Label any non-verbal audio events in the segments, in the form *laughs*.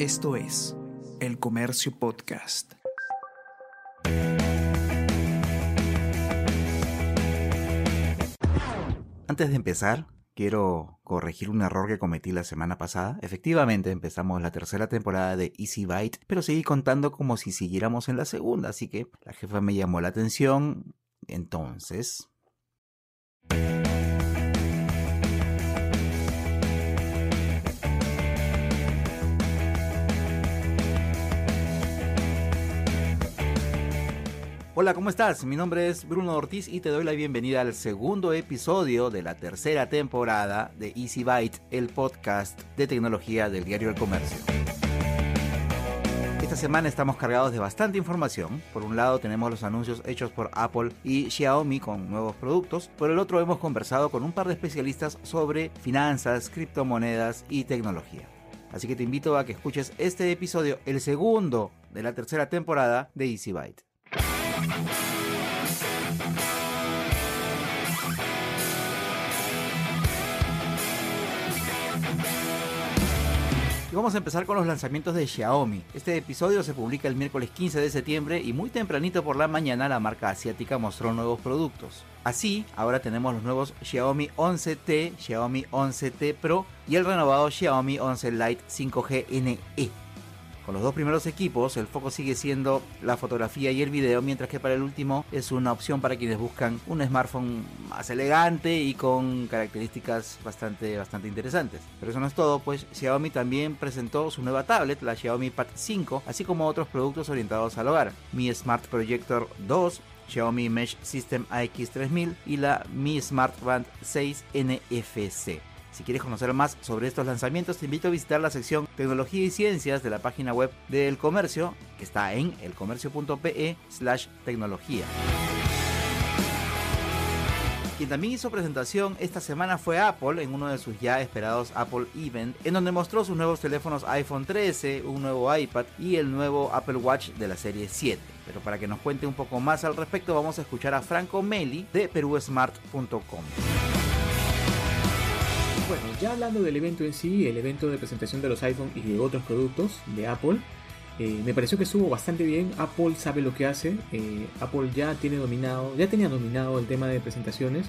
Esto es El Comercio Podcast. Antes de empezar, quiero corregir un error que cometí la semana pasada. Efectivamente, empezamos la tercera temporada de Easy Byte, pero seguí contando como si siguiéramos en la segunda, así que la jefa me llamó la atención. Entonces, Hola, ¿cómo estás? Mi nombre es Bruno Ortiz y te doy la bienvenida al segundo episodio de la tercera temporada de Easy Byte, el podcast de tecnología del diario El Comercio. Esta semana estamos cargados de bastante información. Por un lado tenemos los anuncios hechos por Apple y Xiaomi con nuevos productos. Por el otro hemos conversado con un par de especialistas sobre finanzas, criptomonedas y tecnología. Así que te invito a que escuches este episodio, el segundo de la tercera temporada de Easy Byte. Y vamos a empezar con los lanzamientos de Xiaomi. Este episodio se publica el miércoles 15 de septiembre y muy tempranito por la mañana la marca asiática mostró nuevos productos. Así, ahora tenemos los nuevos Xiaomi 11T, Xiaomi 11T Pro y el renovado Xiaomi 11 Lite 5G NE. Con los dos primeros equipos, el foco sigue siendo la fotografía y el video, mientras que para el último es una opción para quienes buscan un smartphone más elegante y con características bastante, bastante interesantes. Pero eso no es todo, pues Xiaomi también presentó su nueva tablet, la Xiaomi Pad 5, así como otros productos orientados al hogar, Mi Smart Projector 2, Xiaomi Mesh System AX3000 y la Mi Smart Band 6 NFC. Si quieres conocer más sobre estos lanzamientos, te invito a visitar la sección Tecnología y Ciencias de la página web del Comercio, que está en elcomercio.pe slash tecnología. Quien también hizo presentación esta semana fue Apple en uno de sus ya esperados Apple Event, en donde mostró sus nuevos teléfonos iPhone 13, un nuevo iPad y el nuevo Apple Watch de la serie 7. Pero para que nos cuente un poco más al respecto, vamos a escuchar a Franco Meli de perusmart.com. Bueno, ya hablando del evento en sí, el evento de presentación de los iPhone y de otros productos de Apple, eh, me pareció que estuvo bastante bien. Apple sabe lo que hace. Eh, Apple ya tiene dominado, ya tenía dominado el tema de presentaciones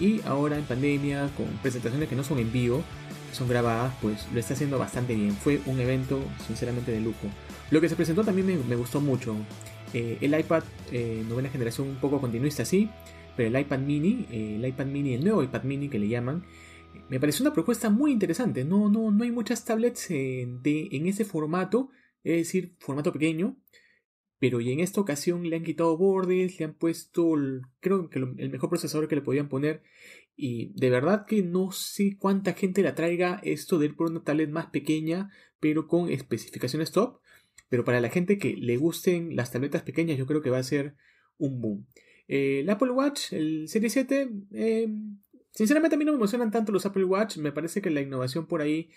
y ahora en pandemia con presentaciones que no son en vivo, son grabadas, pues lo está haciendo bastante bien. Fue un evento sinceramente de lujo. Lo que se presentó también me, gustó mucho. Eh, el iPad novena generación un poco continuista, sí, pero el iPad mini, el iPad mini, el nuevo iPad mini que le llaman, me pareció una propuesta muy interesante. No, no, no hay muchas tablets en, de, en ese formato, es decir, formato pequeño. Pero y en esta ocasión le han quitado bordes, le han puesto, creo que el mejor procesador que le podían poner. Y de verdad que no sé cuánta gente la traiga esto de ir por una tablet más pequeña, pero con especificaciones top. Pero para la gente que le gusten las tabletas pequeñas, yo creo que va a ser un boom. el Apple Watch, el Series 7, eh, Sinceramente a mí no me emocionan tanto los Apple Watch, me parece que la innovación por ahí,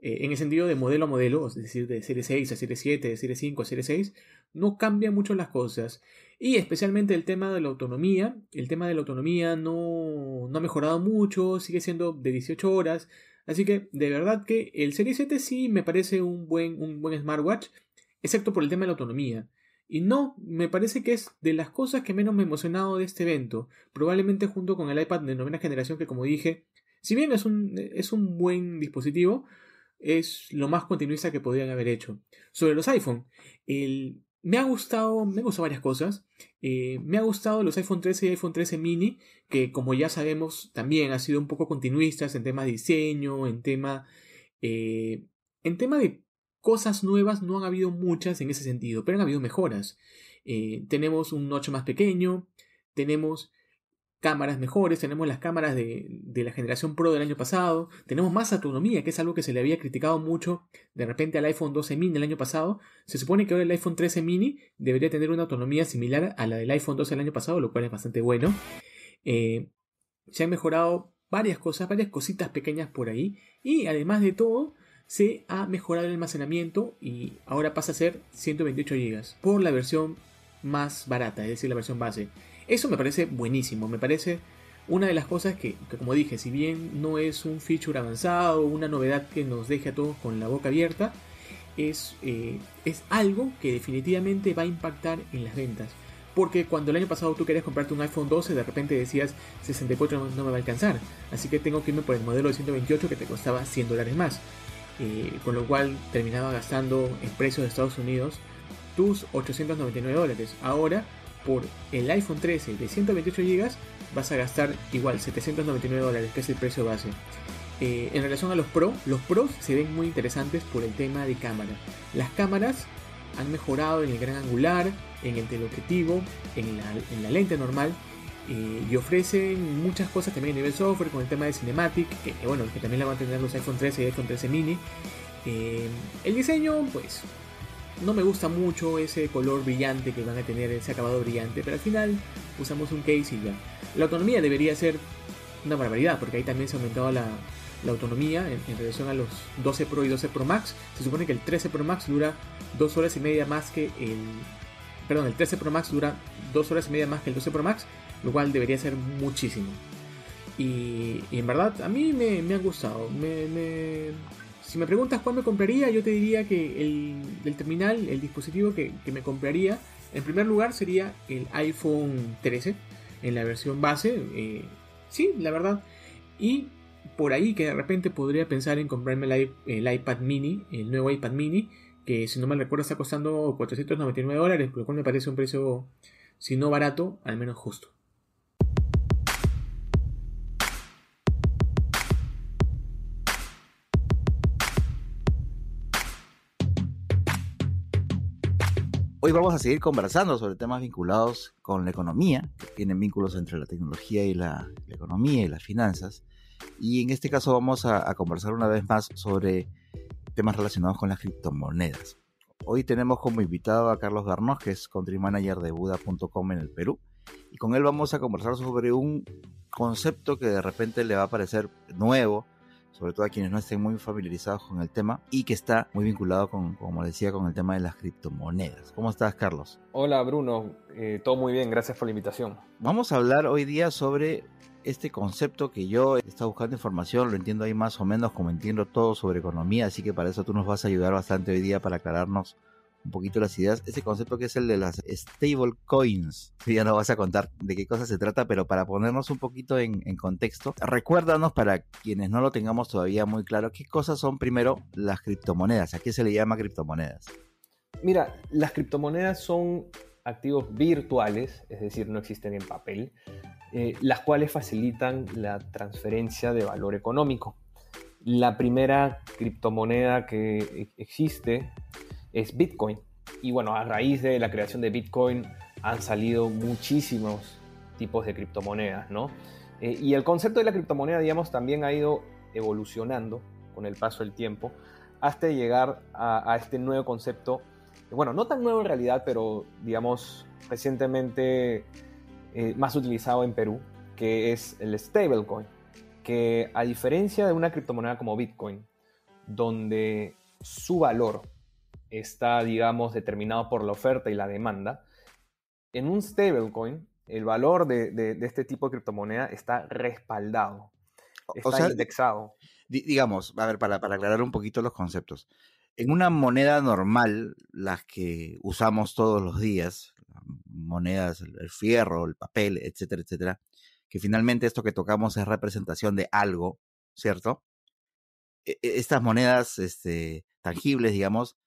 eh, en el sentido de modelo a modelo, es decir, de serie 6 a serie 7, de serie 5 a serie 6, no cambia mucho las cosas. Y especialmente el tema de la autonomía, el tema de la autonomía no, no ha mejorado mucho, sigue siendo de 18 horas, así que de verdad que el serie 7 sí me parece un buen, un buen smartwatch, excepto por el tema de la autonomía. Y no, me parece que es de las cosas que menos me ha emocionado de este evento, probablemente junto con el iPad de novena generación que como dije, si bien es un, es un buen dispositivo, es lo más continuista que podrían haber hecho. Sobre los iPhone, el, me ha gustado, me han gustado varias cosas. Eh, me ha gustado los iPhone 13 y iPhone 13 mini, que como ya sabemos también ha sido un poco continuistas en tema de diseño, en tema, eh, en tema de Cosas nuevas no han habido muchas en ese sentido, pero han habido mejoras. Eh, tenemos un notch más pequeño, tenemos cámaras mejores, tenemos las cámaras de, la generación Pro del año pasado, tenemos más autonomía, que es algo que se le había criticado mucho de repente al iPhone 12 mini el año pasado. Se supone que ahora el iPhone 13 mini debería tener una autonomía similar a la del iPhone 12 del año pasado, lo cual es bastante bueno. Eh, se han mejorado varias cosas, varias cositas pequeñas por ahí, y además de todo, se ha mejorado el almacenamiento y ahora pasa a ser 128 GB por la versión más barata, es decir, la versión base. Eso me parece buenísimo, me parece una de las cosas que, como dije, si bien no es un feature avanzado, una novedad que nos deje a todos con la boca abierta, es, eh, es algo que definitivamente va a impactar en las ventas. Porque cuando el año pasado tú querías comprarte un iPhone 12, de repente decías 64 no, me va a alcanzar. Así que tengo que irme por el modelo de 128 que te costaba 100 dólares más. Eh, con lo cual terminaba gastando en precios de Estados Unidos tus 899 dólares. Ahora, por el iPhone 13 de 128 GB, vas a gastar igual 799 dólares, que es el precio base. Eh, en relación a los Pro, los Pros se ven muy interesantes por el tema de cámara. Las cámaras han mejorado en el gran angular, en el teleobjetivo, en la, en la lente normal eh, y ofrecen muchas cosas también a nivel software con el tema de Cinematic, que, bueno, que también la van a tener los iPhone 13 y iPhone 13 mini. Eh, el diseño, pues, no me gusta mucho ese color brillante que van a tener, ese acabado brillante, pero al final usamos un case y ya. La autonomía debería ser una barbaridad, porque ahí también se ha aumentado la, autonomía en, relación a los 12 Pro y 12 Pro Max. Se supone que el 13 Pro Max dura 2 horas y media más que el... Perdón, el 13 Pro Max dura 2 horas y media más que el 12 Pro Max, lo cual debería ser muchísimo. Y, en verdad a mí me, me han gustado. Me, si me preguntas cuál me compraría, yo te diría que el, terminal, el dispositivo que, me compraría, en primer lugar sería el iPhone 13 en la versión base. Eh, sí, la verdad. Y por ahí que de repente podría pensar en comprarme el, iPad mini, el nuevo iPad mini, que si no mal recuerdo está costando 499 dólares, lo cual me parece un precio, si no barato, al menos justo. Hoy vamos a seguir conversando sobre temas vinculados con la economía, que tienen vínculos entre la tecnología y la economía y las finanzas. Y en este caso vamos a, conversar una vez más sobre temas relacionados con las criptomonedas. Hoy tenemos como invitado a Carlos Garnos, que es country manager de Buda.com en el Perú. Y con él vamos a conversar sobre un concepto que de repente le va a parecer nuevo, sobre todo a quienes no estén muy familiarizados con el tema y que está muy vinculado con, como decía, con el tema de las criptomonedas. ¿Cómo estás, Carlos? Hola, Bruno. Eh, todo muy bien, gracias por la invitación. Vamos a hablar hoy día sobre este concepto que yo he estado buscando información, lo entiendo ahí más o menos como entiendo todo sobre economía, así que para eso tú nos vas a ayudar bastante hoy día para aclararnos un poquito las ideas. Ese concepto que es el de las stable coins. ya no vas a contar de qué cosa se trata, pero para ponernos un poquito en, en, contexto, recuérdanos para quienes no lo tengamos todavía muy claro, qué cosas son primero las criptomonedas. ¿A qué se le llama criptomonedas? Mira, las criptomonedas son activos virtuales, es decir, no existen en papel, eh, las cuales facilitan la transferencia de valor económico. La primera criptomoneda que e-, existe es Bitcoin. Y bueno, a raíz de la creación de Bitcoin han salido muchísimos tipos de criptomonedas, ¿no? Eh, y el concepto de la criptomoneda, digamos, también ha ido evolucionando con el paso del tiempo hasta llegar a, este nuevo concepto, bueno, no tan nuevo en realidad, pero digamos, recientemente eh, más utilizado en Perú, que es el stablecoin, que a diferencia de una criptomoneda como Bitcoin, donde su valor está, digamos, determinado por la oferta y la demanda, en un stablecoin el valor de, este tipo de criptomoneda está respaldado, está indexado. Digamos, a ver, para, para aclarar un poquito los conceptos. En una moneda normal, las que usamos todos los días, monedas, el, fierro, el papel, etcétera, etcétera, que finalmente esto que tocamos es representación de algo, ¿cierto? E, e, estas monedas este, tangibles, digamos,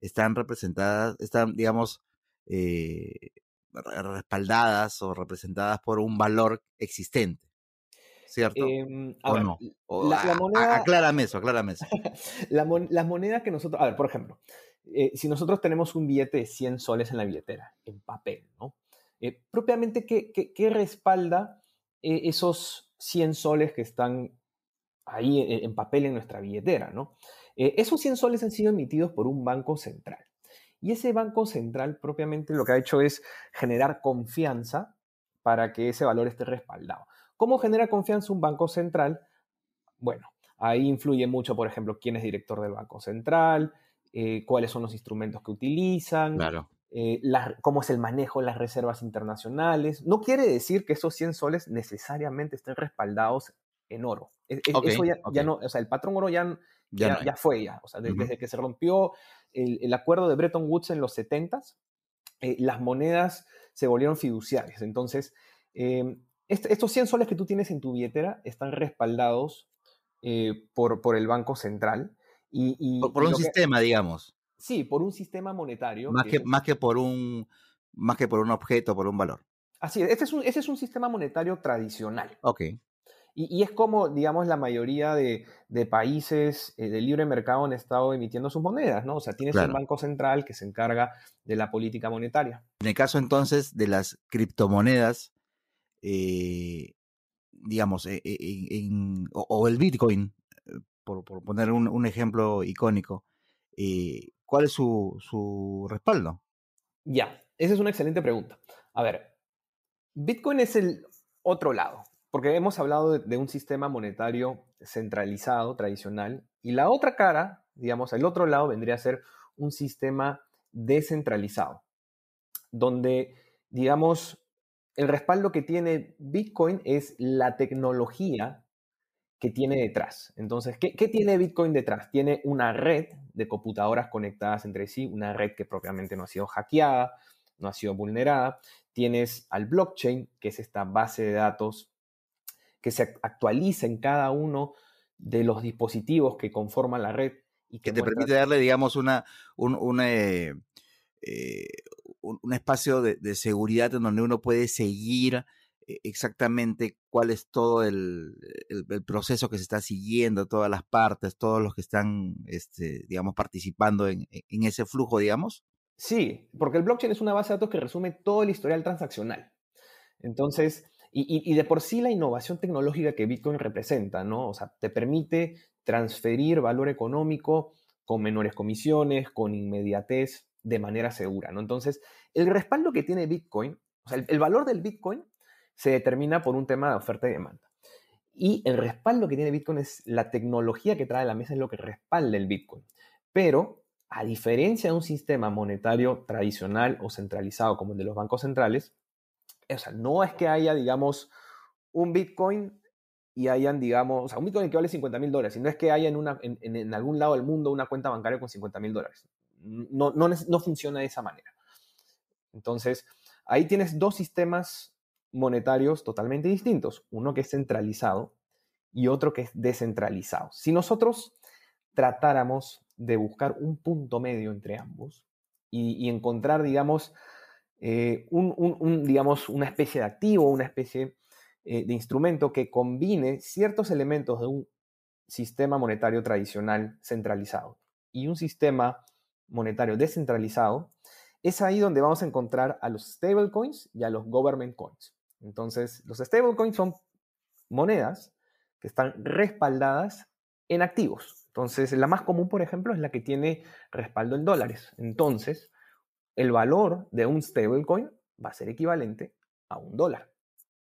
están representadas, están, digamos, eh, respaldadas o representadas por un valor existente. ¿Cierto? Em, ¿O no? la, moneda... aclárame eso, aclárame eso. *laughs* las monedas que nosotros, a ver, por ejemplo, eh, si nosotros tenemos un billete de 100 soles en la billetera, en papel, ¿no? Eh, propiamente, ¿qué, qué, respalda eh, esos 100 soles que están ahí en, papel en nuestra billetera, ¿no? Esos 100 soles han sido emitidos por un banco central. Y ese banco central propiamente lo que ha hecho es generar confianza para que ese valor esté respaldado. ¿Cómo genera confianza un banco central? Bueno, ahí influye mucho, por ejemplo, quién es director del banco central, eh, cuáles son los instrumentos que utilizan, eh, cómo es el manejo de las reservas internacionales. No quiere decir que esos 100 soles necesariamente estén respaldados en oro. E, eso ya, no, o sea, el patrón oro ya, Ya, ya, fue ya. O sea, desde que se rompió el, acuerdo de Bretton Woods en los 70s, eh, las monedas se volvieron fiduciarias. Entonces, em, estos 100 soles que tú tienes en tu billetera están respaldados eh, por, por el Banco Central. Y, por, un sistema, digamos. Sí, por un sistema monetario. Más que, más que por un más que por un objeto, por un valor. Así es, este es un, ese es un sistema monetario tradicional. Ok. Y, es como, digamos, la mayoría de, países eh, de libre mercado han estado emitiendo sus monedas, ¿no? O sea, tienes un banco central que se encarga de la política monetaria. En el caso entonces de las criptomonedas, eh, digamos, e, e, o, el Bitcoin, eh, por, poner un, ejemplo icónico, ¿cuál es su, su respaldo? Ya, esa es una excelente pregunta. A ver, Bitcoin es el otro lado. Porque hemos hablado de, un sistema monetario centralizado, tradicional, y la otra cara, digamos, el otro lado vendría a ser un sistema descentralizado, donde, digamos, el respaldo que tiene Bitcoin es la tecnología que tiene detrás. Entonces, ¿qué, ¿qué, tiene Bitcoin detrás? Tiene una red de computadoras conectadas entre sí, una red que propiamente no ha sido hackeada, no ha sido vulnerada. Tienes al blockchain, que es esta base de datos que se actualiza en cada uno de los dispositivos que conforman la red. Y que, te permite darle, digamos, una, un, eh, eh, un, espacio de, seguridad en donde uno puede seguir eh, exactamente cuál es todo el, proceso que se está siguiendo, todas las partes, todos los que están, este, digamos, participando en, en ese flujo, digamos. Sí, porque el blockchain es una base de datos que resume todo el historial transaccional. Entonces, y, de por sí la innovación tecnológica que Bitcoin representa, ¿no? O sea, te permite transferir valor económico con menores comisiones, con inmediatez, de manera segura, ¿no? Entonces, el respaldo que tiene Bitcoin, o sea, el, valor del Bitcoin se determina por un tema de oferta y demanda. Y el respaldo que tiene Bitcoin es la tecnología que trae a la mesa, es lo que respalda el Bitcoin. Pero, a diferencia de un sistema monetario tradicional o centralizado como el de los bancos centrales, o sea, no es que haya, digamos, un Bitcoin y hayan, digamos, o sea, un Bitcoin que vale 50 mil dólares, sino es que haya en, una, en, algún lado del mundo una cuenta bancaria con 50 mil dólares. No, no, no funciona de esa manera. Entonces, ahí tienes dos sistemas monetarios totalmente distintos, uno que es centralizado y otro que es descentralizado. Si nosotros tratáramos de buscar un punto medio entre ambos y, y encontrar, digamos, eh, un, digamos, una especie de activo, una especie eh, de instrumento que combine ciertos elementos de un sistema monetario tradicional centralizado y un sistema monetario descentralizado, es ahí donde vamos a encontrar a los stablecoins y a los government coins. Entonces, los stablecoins son monedas que están respaldadas en activos. Entonces, la más común, por ejemplo, es la que tiene respaldo en dólares. Entonces, el valor de un stablecoin va a ser equivalente a un dólar.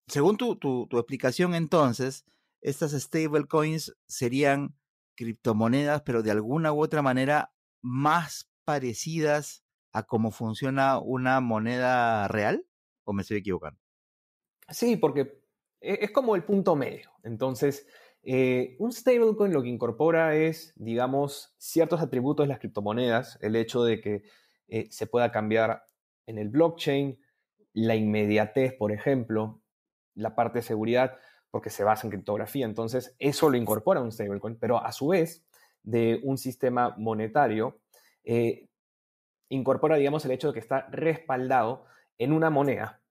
Según tu, explicación, entonces, estas stablecoins serían criptomonedas, pero de alguna u otra manera más parecidas a cómo funciona una moneda real, ¿o me estoy equivocando? Sí, porque e, es como el punto medio. Entonces, eh, un stablecoin lo que incorpora es, digamos, ciertos atributos de las criptomonedas, el hecho de que eh, se pueda cambiar en el blockchain, la inmediatez, por ejemplo, la parte de seguridad, porque se basa en criptografía. Entonces, eso lo incorpora un stablecoin, pero a su vez, de un sistema monetario, eh, incorpora, digamos, el hecho de que está respaldado en una moneda,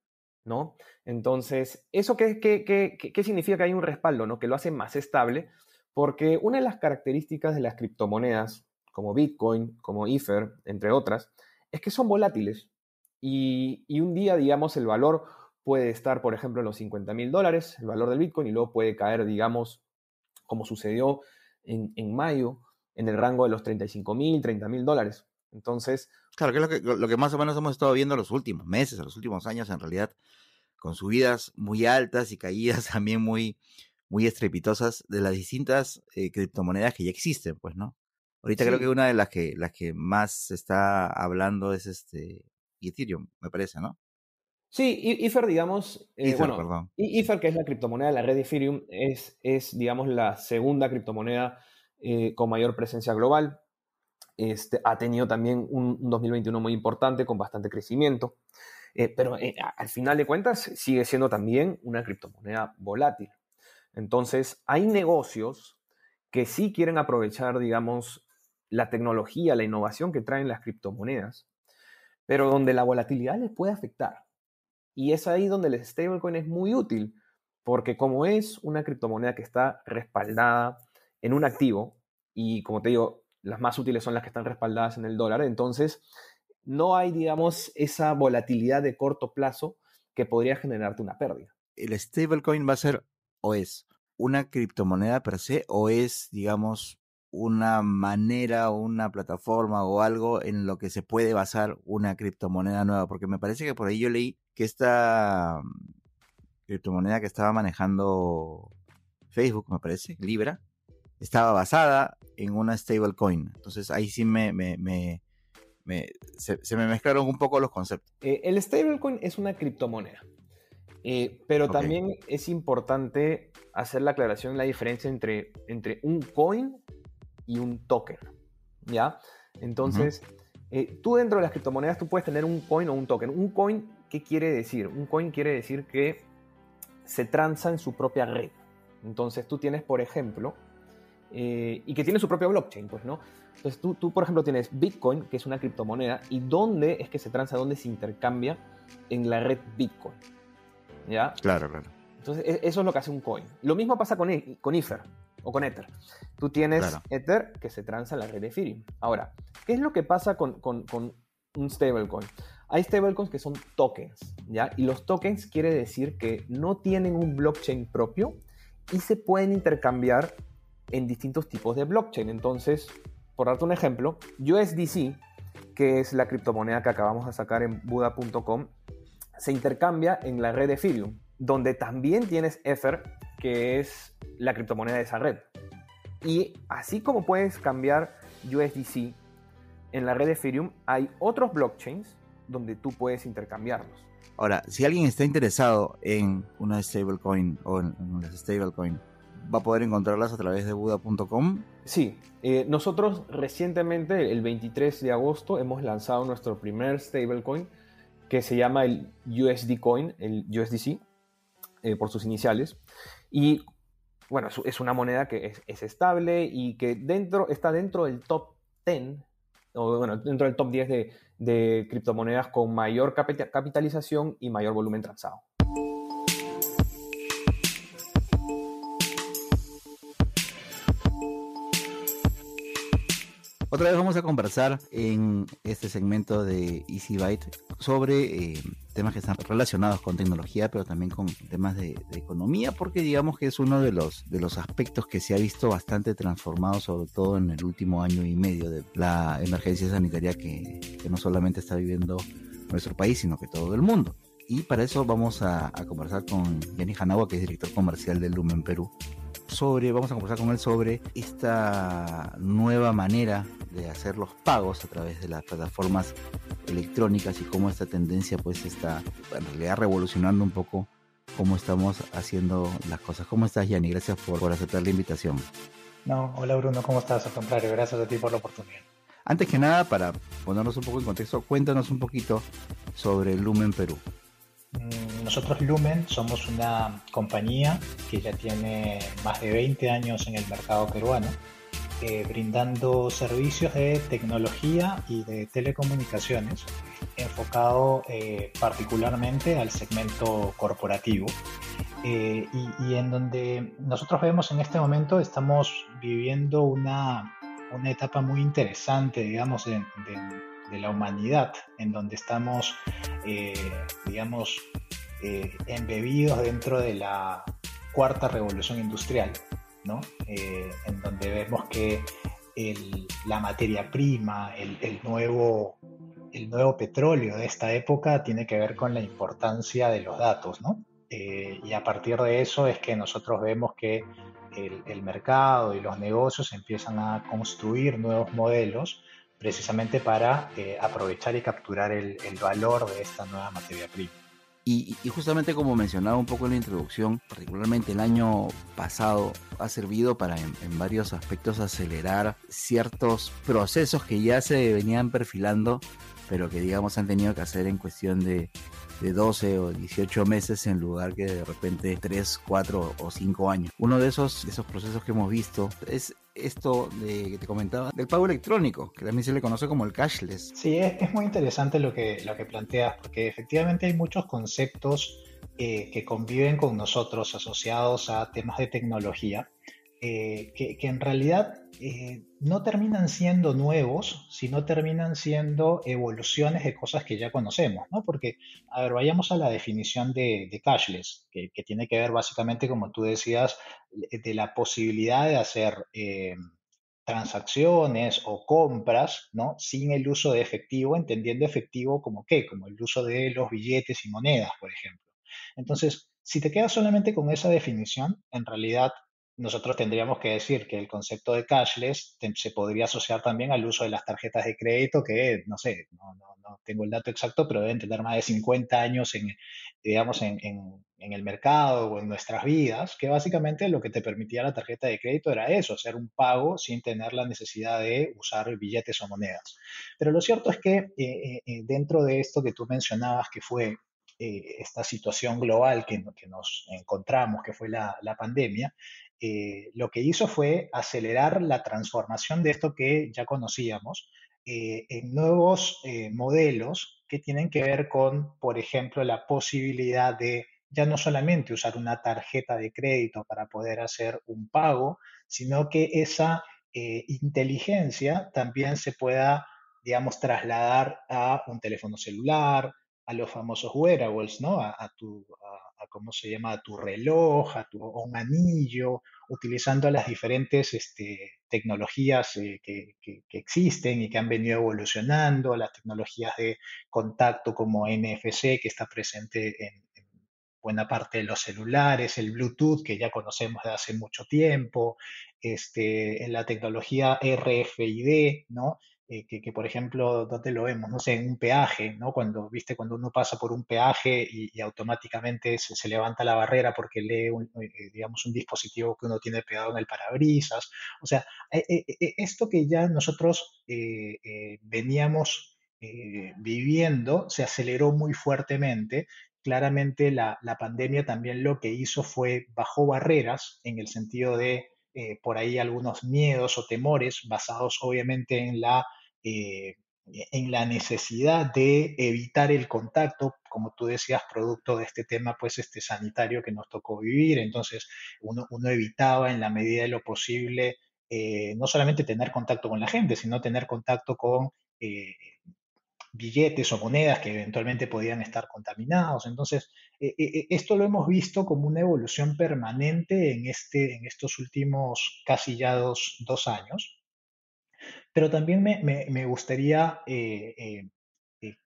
¿no? Entonces, ¿eso qué, qué, qué, qué significa que hay un respaldo, ¿no? Que lo hace más estable, porque una de las características de las criptomonedas, como Bitcoin, como Ether, entre otras, es que son volátiles. Y, un día, digamos, el valor puede estar, por ejemplo, en los 50 mil dólares, el valor del Bitcoin, y luego puede caer, digamos, como sucedió en, mayo, en el rango de los 35 mil, 30 mil dólares. Entonces... Claro, que es lo que, más o menos hemos estado viendo los últimos meses, los últimos años, en realidad, con subidas muy altas y caídas *laughs* también muy, muy estrepitosas de las distintas eh, criptomonedas que ya existen, pues, ¿no? Ahorita creo que una de las que, las que más se está hablando es este Ethereum, me parece, ¿no? Sí, Ether, digamos, eh, bueno, Ether, que es la criptomoneda de la red Ethereum, es, es, digamos, la segunda criptomoneda eh, con mayor presencia global. Este, ha tenido también un, 2021 muy importante con bastante crecimiento, eh, pero eh, al final de cuentas sigue siendo también una criptomoneda volátil. Entonces, hay negocios que sí quieren aprovechar, digamos, la tecnología, la innovación que traen las criptomonedas, pero donde la volatilidad les puede afectar. Y es ahí donde el stablecoin es muy útil, porque como es una criptomoneda que está respaldada en un activo, y como te digo, las más útiles son las que están respaldadas en el dólar, entonces no hay, digamos, esa volatilidad de corto plazo que podría generarte una pérdida. ¿El stablecoin va a ser o es una criptomoneda per se o es, digamos, una manera una plataforma o algo en lo que se puede basar una criptomoneda nueva? Porque me parece que por ahí yo leí que esta mm, criptomoneda que estaba manejando Facebook, me parece, Libra, estaba basada en una stablecoin. Entonces ahí sí me, me, me, se, me mezclaron un poco los conceptos. Eh, el stablecoin es una criptomoneda. Eh, pero también es importante hacer la aclaración, la diferencia entre, entre un coin y un token. ¿Ya? Entonces, eh, tú dentro de las criptomonedas tú puedes tener un coin o un token. Un coin, ¿qué quiere decir? Un coin quiere decir que se transa en su propia red. Entonces tú tienes, por ejemplo, eh, y que tiene su propia blockchain, pues, ¿no? Entonces tú, tú, por ejemplo, tienes Bitcoin, que es una criptomoneda, y dónde es que se transa, dónde se intercambia en la red Bitcoin. ¿Ya? Claro, claro. Entonces e, eso es lo que hace un coin. Lo mismo pasa con, e, con Ether o con Ether. Tú tienes Ether que se transa en la red de Ethereum. Ahora, ¿qué es lo que pasa con, con, con un stablecoin? Hay stablecoins que son tokens, ¿ya? Y los tokens quiere decir que no tienen un blockchain propio y se pueden intercambiar en distintos tipos de blockchain. Entonces, por darte un ejemplo, USDC, que es la criptomoneda que acabamos de sacar en Buda.com, se intercambia en la red de Ethereum, donde también tienes Ether, que es la criptomoneda de esa red. Y así como puedes cambiar USDC en la red de Ethereum, hay otros blockchains donde tú puedes intercambiarlos. Ahora, si alguien está interesado en una stablecoin o en, una stablecoin, va a poder encontrarlas a través de Buda.com. Sí, eh, nosotros recientemente, el 23 de agosto, hemos lanzado nuestro primer stablecoin que se llama el USD Coin, el USDC, eh, por sus iniciales. Y bueno, es una moneda que es, estable y que dentro, está dentro del top 10, o bueno, dentro del top 10 de, de criptomonedas con mayor capitalización y mayor volumen transado. Otra vez vamos a conversar en este segmento de Easy Byte sobre eh, temas que están relacionados con tecnología, pero también con temas de, economía, porque digamos que es uno de los, de los aspectos que se ha visto bastante transformado, sobre todo en el último año y medio de la emergencia sanitaria que, no solamente está viviendo nuestro país, sino que todo el mundo. Y para eso vamos a, conversar con Jenny Hanagua, que es director comercial de Lumen Perú, sobre, vamos a conversar con él sobre esta nueva manera de hacer los pagos a través de las plataformas electrónicas y cómo esta tendencia pues está en realidad revolucionando un poco cómo estamos haciendo las cosas. ¿Cómo estás, Yanni? Gracias por, por aceptar la invitación. No, hola Bruno, ¿cómo estás? Al contrario, gracias a ti por la oportunidad. Antes que nada, para ponernos un poco en contexto, cuéntanos un poquito sobre Lumen Perú. Mm, nosotros Lumen somos una compañía que ya tiene más de 20 años en el mercado peruano, eh, brindando servicios de tecnología y de telecomunicaciones, enfocado eh, particularmente al segmento corporativo. Eh, y, en donde nosotros vemos en este momento estamos viviendo una, una etapa muy interesante, digamos, de de la humanidad, en donde estamos, digamos, embebidos dentro de la cuarta revolución industrial, ¿no? Eh, en donde vemos que la materia prima, el, nuevo, petróleo de esta época tiene que ver con la importancia de los datos, ¿no? y a partir de eso es que nosotros vemos que el, el mercado y los negocios empiezan a construir nuevos modelos precisamente para eh, aprovechar y capturar el, valor de esta nueva materia prima. Y, justamente como mencionaba un poco en la introducción, particularmente el año pasado ha servido para en, varios aspectos acelerar ciertos procesos que ya se venían perfilando, pero que digamos han tenido que hacer en cuestión de, de 12 o 18 meses en lugar que de repente 3, 4 o 5 años. Uno de esos, esos procesos que hemos visto es esto de, que te comentaba del pago electrónico, que también se le conoce como el cashless. Sí, es, muy interesante lo que, lo que planteas, porque efectivamente hay muchos conceptos eh, que conviven con nosotros asociados a temas de tecnología eh, que, en realidad eh, no terminan siendo nuevos, sino terminan siendo evoluciones de cosas que ya conocemos, ¿no? Porque, a ver, vayamos a la definición de, cashless, que, tiene que ver básicamente, como tú decías, de la posibilidad de hacer eh, transacciones o compras, ¿no? Sin el uso de efectivo, entendiendo efectivo como qué, como el uso de los billetes y monedas, por ejemplo. Entonces, si te quedas solamente con esa definición, en realidad nosotros tendríamos que decir que el concepto de cashless se podría asociar también al uso de las tarjetas de crédito que, no sé, no, tengo el dato exacto, pero deben tener más de 50 años en, digamos, en, el mercado o en nuestras vidas, que básicamente lo que te permitía la tarjeta de crédito era eso, hacer un pago sin tener la necesidad de usar billetes o monedas. Pero lo cierto es que eh, eh, eh, dentro de esto que tú mencionabas, que fue esta situación global que, nos encontramos, que fue la, la pandemia, eh, lo que hizo fue acelerar la transformación de esto que ya conocíamos eh, en nuevos eh, modelos que tienen que ver con, por ejemplo, la posibilidad de ya no solamente usar una tarjeta de crédito para poder hacer un pago, sino que esa inteligencia también se pueda, digamos, trasladar a un teléfono celular, a los famosos wearables, ¿no? A, tu, ¿cómo se llama? A tu reloj, a, tu, un anillo, utilizando las diferentes este, tecnologías eh, que, existen y que han venido evolucionando, las tecnologías de contacto como NFC que está presente en, buena parte de los celulares, el Bluetooth que ya conocemos de hace mucho tiempo, este, la tecnología RFID, ¿no? Eh, que, por ejemplo, ¿dónde lo vemos? No sé, en un peaje, ¿no? Cuando, viste, cuando uno pasa por un peaje y, automáticamente se, levanta la barrera porque lee, eh, digamos, un dispositivo que uno tiene pegado en el parabrisas. O sea, eh, esto que ya nosotros veníamos viviendo se aceleró muy fuertemente. Claramente la, la pandemia también lo que hizo fue bajó barreras en el sentido de eh, por ahí algunos miedos o temores basados obviamente en la, eh, en la necesidad de evitar el contacto, como tú decías, producto de este tema pues este sanitario que nos tocó vivir. Entonces uno, evitaba en la medida de lo posible eh, no solamente tener contacto con la gente, sino tener contacto con billetes o monedas que eventualmente podían estar contaminados. Entonces, eh, eh, eh, esto lo hemos visto como una evolución permanente en, este, en estos últimos casi ya dos, años. Pero también me, gustaría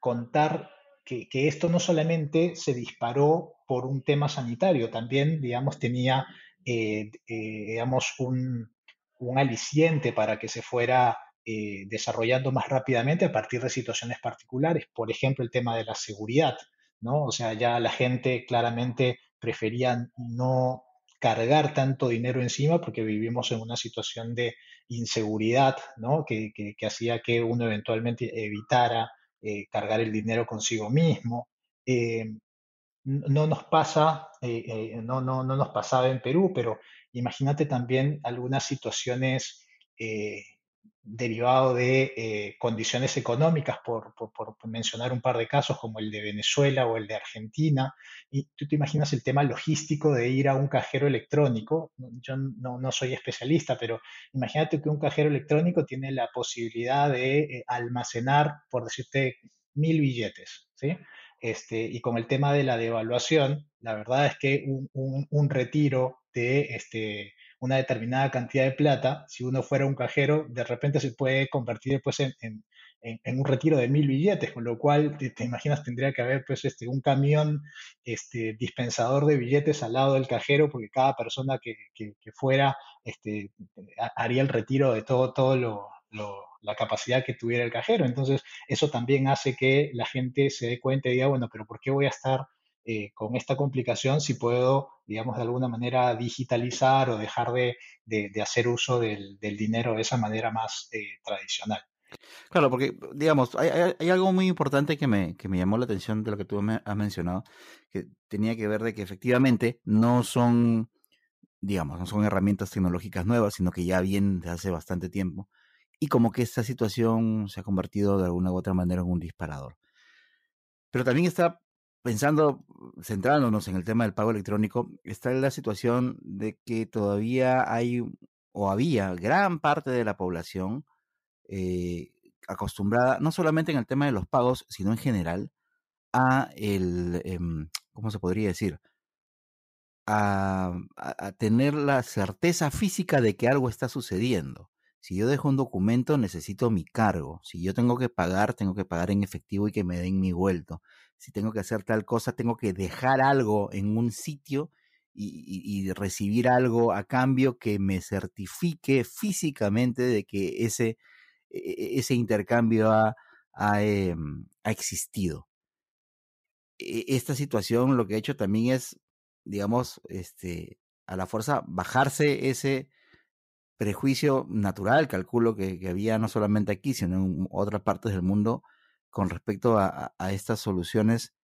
contar que, esto no solamente se disparó por un tema sanitario, también, digamos, tenía, digamos, un, un aliciente para que se fuera eh, desarrollando más rápidamente a partir de situaciones particulares. Por ejemplo, el tema de la seguridad, ¿no? O sea, ya la gente claramente prefería no cargar tanto dinero encima porque vivimos en una situación de inseguridad, ¿no? Que, hacía que uno eventualmente evitara eh, cargar el dinero consigo mismo. Eh, no nos pasa, no, no, no, nos pasaba en Perú, pero imagínate también algunas situaciones derivado de eh, condiciones económicas, por, mencionar un par de casos como el de Venezuela o el de Argentina. Y tú te imaginas el tema logístico de ir a un cajero electrónico. Yo no, soy especialista, pero imagínate que un cajero electrónico tiene la posibilidad de eh, almacenar, por decirte, mil billetes. ¿sí? Este, y con el tema de la devaluación, la verdad es que un, un retiro de este, una determinada cantidad de plata, si uno fuera un cajero, de repente se puede convertir pues, en, un retiro de mil billetes, con lo cual te, imaginas tendría que haber pues, este, un camión este, dispensador de billetes al lado del cajero, porque cada persona que, fuera este, haría el retiro de todo, todo lo, la capacidad que tuviera el cajero. Entonces, eso también hace que la gente se dé cuenta y diga, bueno, pero ¿por qué voy a estar eh, con esta complicación si puedo, digamos, de alguna manera digitalizar o dejar de, hacer uso del, dinero de esa manera más eh, tradicional. Claro, porque, digamos, hay, algo muy importante que me, que me llamó la atención de lo que tú me has mencionado, que tenía que ver de que efectivamente no son, digamos, no son herramientas tecnológicas nuevas, sino que ya vienen de hace bastante tiempo, y como que esta situación se ha convertido de alguna u otra manera en un disparador. Pero también está pensando, centrándonos en el tema del pago electrónico, está la situación de que todavía hay o había gran parte de la población eh, acostumbrada, no solamente en el tema de los pagos, sino en general, a el, em, ¿cómo se podría decir? a, tener la certeza física de que algo está sucediendo. Si yo dejo un documento, necesito mi cargo. Si yo tengo que pagar, tengo que pagar en efectivo y que me den mi vuelto si tengo que hacer tal cosa, tengo que dejar algo en un sitio y, recibir algo a cambio que me certifique físicamente de que ese, e, e, ese intercambio ha, em, ha, existido. E, esta situación lo que ha hecho también es, digamos, este, a la fuerza bajarse ese prejuicio natural, calculo que había no solamente aquí, sino en otras partes del mundo, con respecto a, estas soluciones,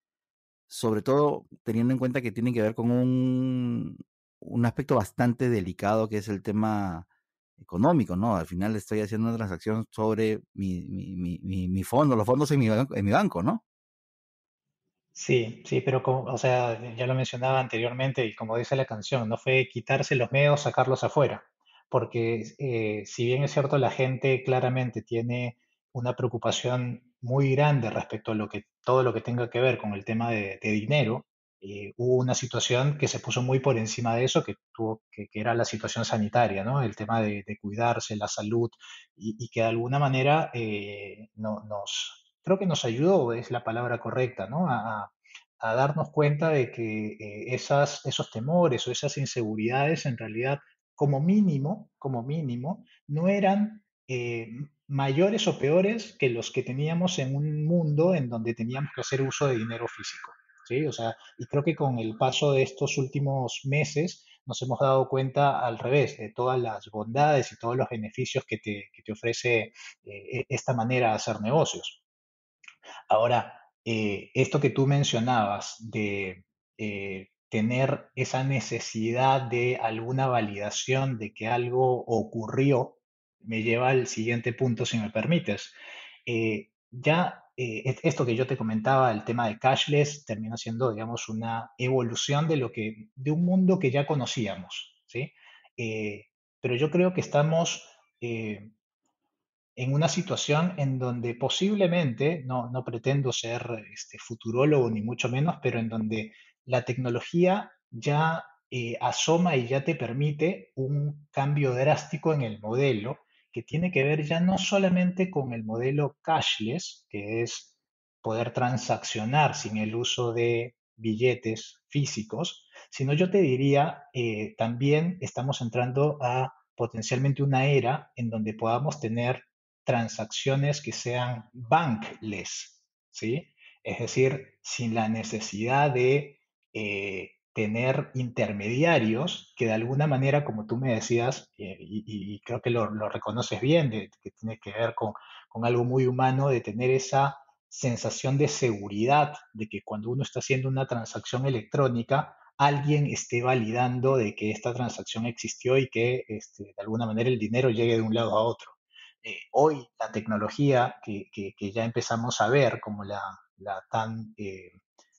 sobre todo teniendo en cuenta que tienen que ver con un, un aspecto bastante delicado que es el tema económico, ¿no? Al final estoy haciendo una transacción sobre mi, mi, mi, mi fondo, los fondos en mi, banco, en mi banco, ¿no? Sí, sí, pero como, o sea, ya lo mencionaba anteriormente y como dice la canción, no fue quitarse los medios, sacarlos afuera, porque eh, si bien es cierto, la gente claramente tiene una preocupación muy grande respecto a lo que, todo lo que tenga que ver con el tema de, dinero. Eh, hubo una situación que se puso muy por encima de eso, que, tuvo, que, era la situación sanitaria, ¿no? el tema de, cuidarse, la salud, y, que de alguna manera eh, no, nos, creo que nos ayudó, es la palabra correcta, ¿no? a, a darnos cuenta de que eh, esas, esos temores o esas inseguridades en realidad como mínimo, como mínimo, no eran mayores o peores que los que teníamos en un mundo en donde teníamos que hacer uso de dinero físico. ¿sí? O sea, y creo que con el paso de estos últimos meses nos hemos dado cuenta al revés de todas las bondades y todos los beneficios que te, que te ofrece eh, esta manera de hacer negocios. Ahora, eh, esto que tú mencionabas de eh, tener esa necesidad de alguna validación de que algo ocurrió me lleva al siguiente punto, si me permites. Eh, ya eh, esto que yo te comentaba, el tema de cashless, terminó siendo, digamos, una evolución de lo que, de un mundo que ya conocíamos, ¿sí? Eh, pero yo creo que estamos en una situación en donde posiblemente, no, no pretendo ser este, futurólogo ni mucho menos, pero en donde la tecnología ya asoma y ya te permite un cambio drástico en el modelo que tiene que ver ya no solamente con el modelo cashless, que es poder transaccionar sin el uso de billetes físicos, sino yo te diría, eh, también estamos entrando a potencialmente una era en donde podamos tener transacciones que sean bankless, ¿sí? Es decir, sin la necesidad de eh, tener intermediarios que de alguna manera, como tú me decías, eh, y, creo que lo, reconoces bien, de, que tiene que ver con, algo muy humano, de tener esa sensación de seguridad de que cuando uno está haciendo una transacción electrónica, alguien esté validando de que esta transacción existió y que este, de alguna manera el dinero llegue de un lado a otro. Eh, hoy la tecnología que, ya empezamos a ver como la, tan eh,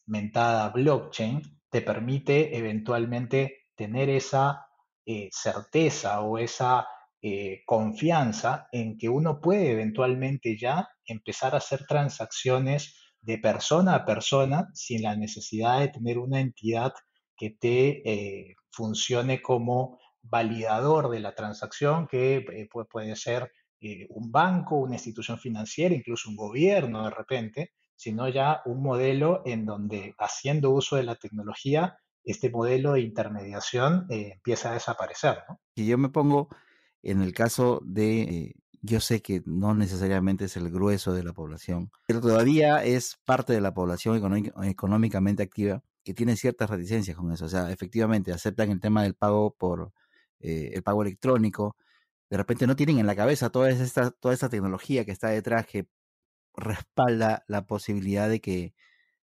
mentada blockchain, te permite eventualmente tener esa eh, certeza o esa eh, confianza en que uno puede eventualmente ya empezar a hacer transacciones de persona a persona sin la necesidad de tener una entidad que te eh, funcione como validador de la transacción, que puede ser un banco, una institución financiera, incluso un gobierno de repente, sino ya un modelo en donde haciendo uso de la tecnología, este modelo de intermediación eh, empieza a desaparecer. ¿no? Y yo me pongo en el caso de, eh, yo sé que no necesariamente es el grueso de la población, pero todavía es parte de la población económicamente activa que tienen ciertas reticencias con eso. O sea, efectivamente aceptan el tema del pago por eh, el pago electrónico. De repente no tienen en la cabeza toda esta, toda esta tecnología que está detrás que respalda la posibilidad de que,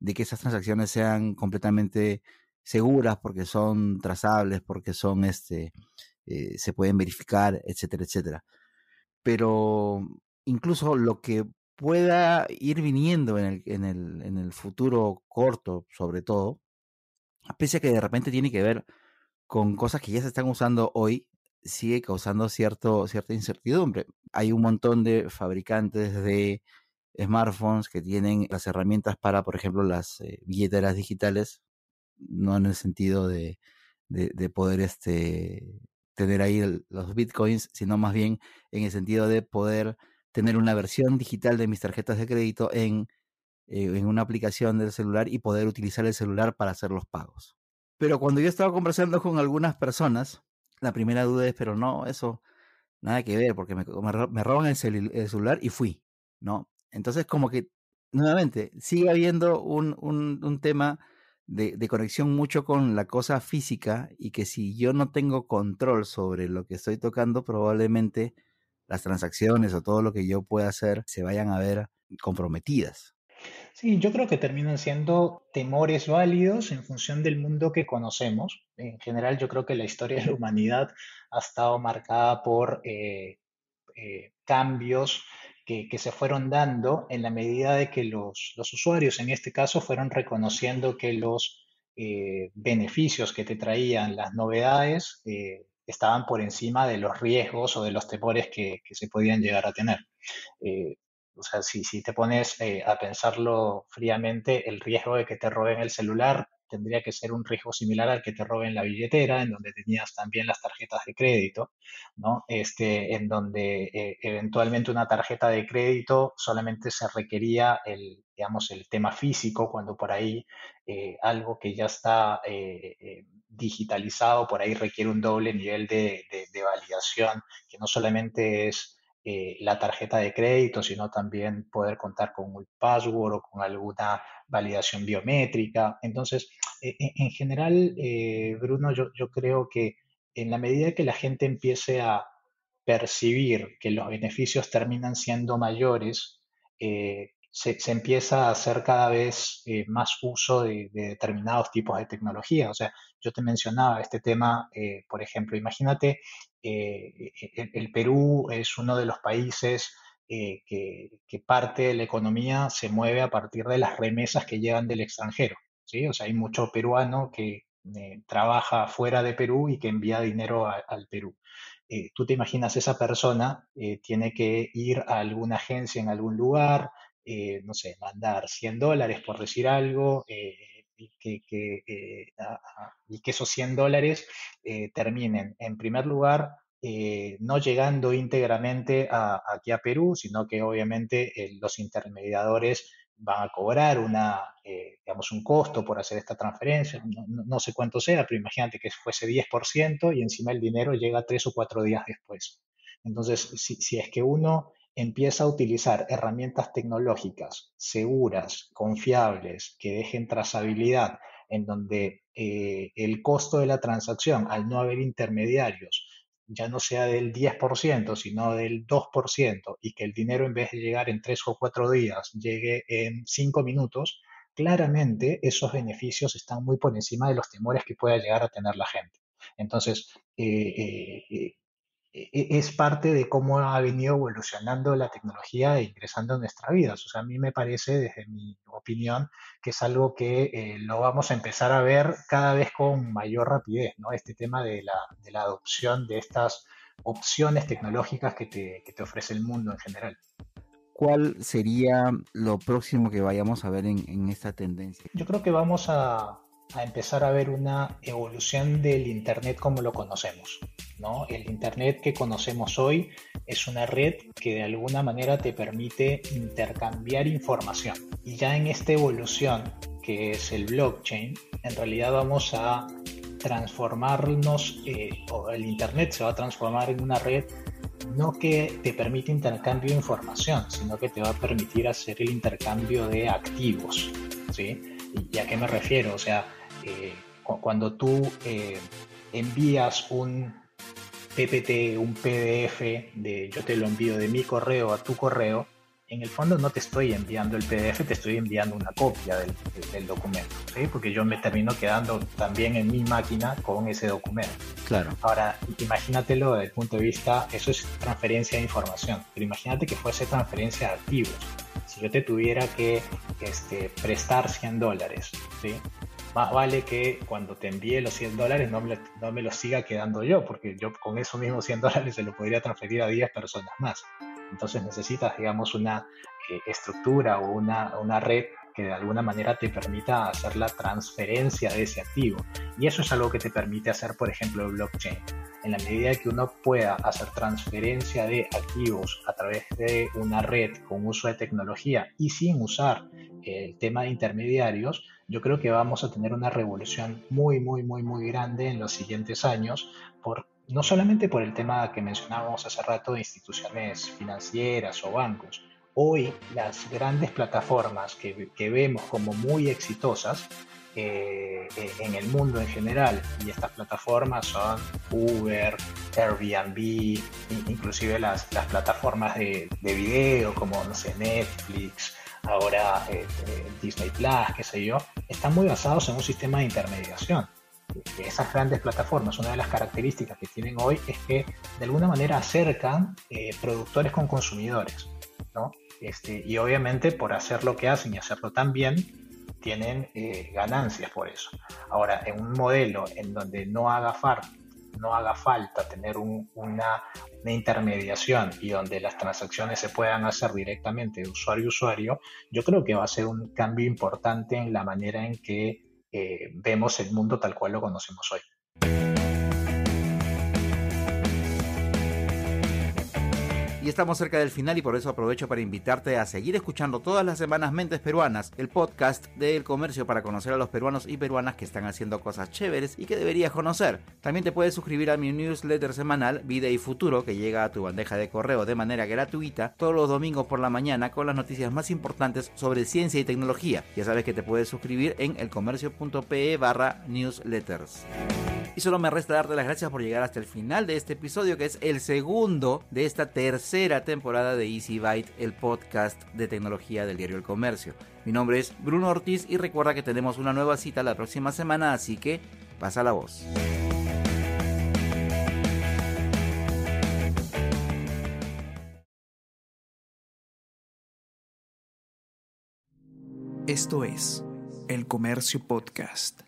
de que esas transacciones sean completamente seguras porque son trazables, porque son este, eh, se pueden verificar, etcétera, etcétera. Pero incluso lo que pueda ir viniendo en el, en el, en el futuro corto, sobre todo, pese a que de repente tiene que ver con cosas que ya se están usando hoy, sigue causando cierto, cierta incertidumbre. Hay un montón de fabricantes de smartphones que tienen las herramientas para, por ejemplo, las eh, billeteras digitales, no en el sentido de, de, poder este, tener ahí los bitcoins, sino más bien en el sentido de poder tener una versión digital de mis tarjetas de crédito en, eh, en una aplicación del celular y poder utilizar el celular para hacer los pagos. Pero cuando yo estaba conversando con algunas personas, la primera duda es, pero no, eso nada que ver, porque me, me roban el, celular y fui, ¿no? Entonces como que, nuevamente, sigue habiendo un, un, tema de, de, conexión mucho con la cosa física y que si yo no tengo control sobre lo que estoy tocando, probablemente las transacciones o todo lo que yo pueda hacer se vayan a ver comprometidas. Sí, yo creo que terminan siendo temores válidos en función del mundo que conocemos. En general, yo creo que la historia de la humanidad ha estado marcada por eh, eh, cambios que, se fueron dando en la medida de que los, usuarios, en este caso, fueron reconociendo que los eh, beneficios que te traían las novedades estaban por encima de los riesgos o de los temores que, se podían llegar a tener. Eh, o sea, si, si te pones eh, a pensarlo fríamente, el riesgo de que te roben el celular tendría que ser un riesgo similar al que te roben la billetera, en donde tenías también las tarjetas de crédito, ¿no? Este, en donde eh, eventualmente una tarjeta de crédito solamente se requería el, digamos, el tema físico, cuando por ahí algo que ya está digitalizado, por ahí requiere un doble nivel de, validación, que no solamente es eh, la tarjeta de crédito, sino también poder contar con un password o con alguna validación biométrica. Entonces, e, e, en general, eh, Bruno, yo, creo que en la medida que la gente empiece a percibir que los beneficios terminan siendo mayores, eh, se, empieza a hacer cada vez más uso de, determinados tipos de tecnología. O sea, yo te mencionaba este tema, por ejemplo, imagínate, eh, el, Perú es uno de los países que, parte de la economía se mueve a partir de las remesas que llegan del extranjero. ¿sí? O sea, hay mucho peruano que trabaja fuera de Perú y que envía dinero al Perú. tú te imaginas, esa persona tiene que ir a alguna agencia en algún lugar, eh, no sé, mandar 100 dólares por decir algo, eh, y, que, eh, y, que, esos 100 dólares terminen, en primer lugar, no llegando íntegramente aquí a Perú, sino que obviamente los intermediadores van a cobrar una, digamos, un costo por hacer esta transferencia, no, sé cuánto sea, pero imagínate que fuese 10% y encima el dinero llega tres o cuatro días después. Entonces, si, si es que uno empieza a utilizar herramientas tecnológicas seguras, confiables, que dejen trazabilidad, en donde eh, el costo de la transacción, al no haber intermediarios, ya no sea del 10%, sino del 2%, y que el dinero en vez de llegar en tres o cuatro días, llegue en cinco minutos, claramente esos beneficios están muy por encima de los temores que pueda llegar a tener la gente. Entonces, eh, eh, e, e, es parte de cómo ha venido evolucionando la tecnología e ingresando en nuestra vida. O sea, a mí me parece, desde mi opinión, que es algo que eh, lo vamos a empezar a ver cada vez con mayor rapidez, ¿no? Este tema de la, de la adopción de estas opciones tecnológicas que te, que te, ofrece el mundo en general. ¿Cuál sería lo próximo que vayamos a ver en, en esta tendencia? Yo creo que vamos a, a empezar a ver una evolución del Internet como lo conocemos. ¿no? El Internet que conocemos hoy es una red que de alguna manera te permite intercambiar información. Y ya en esta evolución, que es el blockchain, en realidad vamos a transformarnos, eh, o el Internet se va a transformar en una red no que te permite intercambio de información, sino que te va a permitir hacer el intercambio de activos. ¿sí? ¿Y a qué me refiero? O sea, eh, cuando tú eh, envías un PPT, un PDF, de yo te lo envío de mi correo a tu correo, en el fondo no te estoy enviando el PDF, te estoy enviando una copia del, documento, ¿sí? porque yo me termino quedando también en mi máquina con ese documento. Claro. Ahora, imagínatelo desde el punto de vista, eso es transferencia de información, pero imagínate que fuese transferencia de activos. Si yo te tuviera que este, prestar 100 dólares, ¿sí? Más vale que cuando te envíe los 100 dólares no me, no me los siga quedando yo, porque yo con esos mismos *laughs* 100 dólares se lo podría transferir a 10 personas más. Entonces necesitas, digamos, una eh, estructura o una, una red que de alguna manera te permita hacer la transferencia de ese activo. Y eso es algo que te permite hacer, por ejemplo, el blockchain. En la medida que uno pueda hacer transferencia de activos a través de una red con uso de tecnología y sin usar el tema de intermediarios, yo creo que vamos a tener una revolución muy, muy, muy, muy grande en los siguientes años por no solamente por el tema que mencionábamos hace rato de instituciones financieras o bancos. Hoy las grandes plataformas que, vemos como muy exitosas eh, eh, en el mundo en general, y estas plataformas son Uber, Airbnb, inclusive las, plataformas de, video como no sé, Netflix, ahora eh, Disney Plus, qué sé yo, están muy basados en un sistema de intermediación esas grandes plataformas, una de las características que tienen hoy es que de alguna manera acercan eh, productores con consumidores, ¿no? Este, y obviamente por hacer lo que hacen y hacerlo tan bien, tienen eh, ganancias por eso. Ahora, en un modelo en donde no haga, far, no haga falta tener una, una, intermediación y donde las transacciones se puedan hacer directamente de usuario a usuario, yo creo que va a ser un cambio importante en la manera en que eh, vemos el mundo tal cual lo conocemos hoy. Y estamos cerca del final y por eso aprovecho para invitarte a seguir escuchando todas las semanas Mentes Peruanas, el podcast del comercio para conocer a los peruanos y peruanas que están haciendo cosas chéveres y que deberías conocer. También te puedes suscribir a mi newsletter semanal Vida y Futuro que llega a tu bandeja de correo de manera gratuita todos los domingos por la mañana con las noticias más importantes sobre ciencia y tecnología. Ya sabes que te puedes suscribir en elcomercio.pe barra newsletters. Y solo me resta darte las gracias por llegar hasta el final de este episodio, que es el segundo de esta tercera temporada de Easy Byte, el podcast de tecnología del diario El Comercio. Mi nombre es Bruno Ortiz y recuerda que tenemos una nueva cita la próxima semana, así que pasa la voz. Esto es El Comercio Podcast.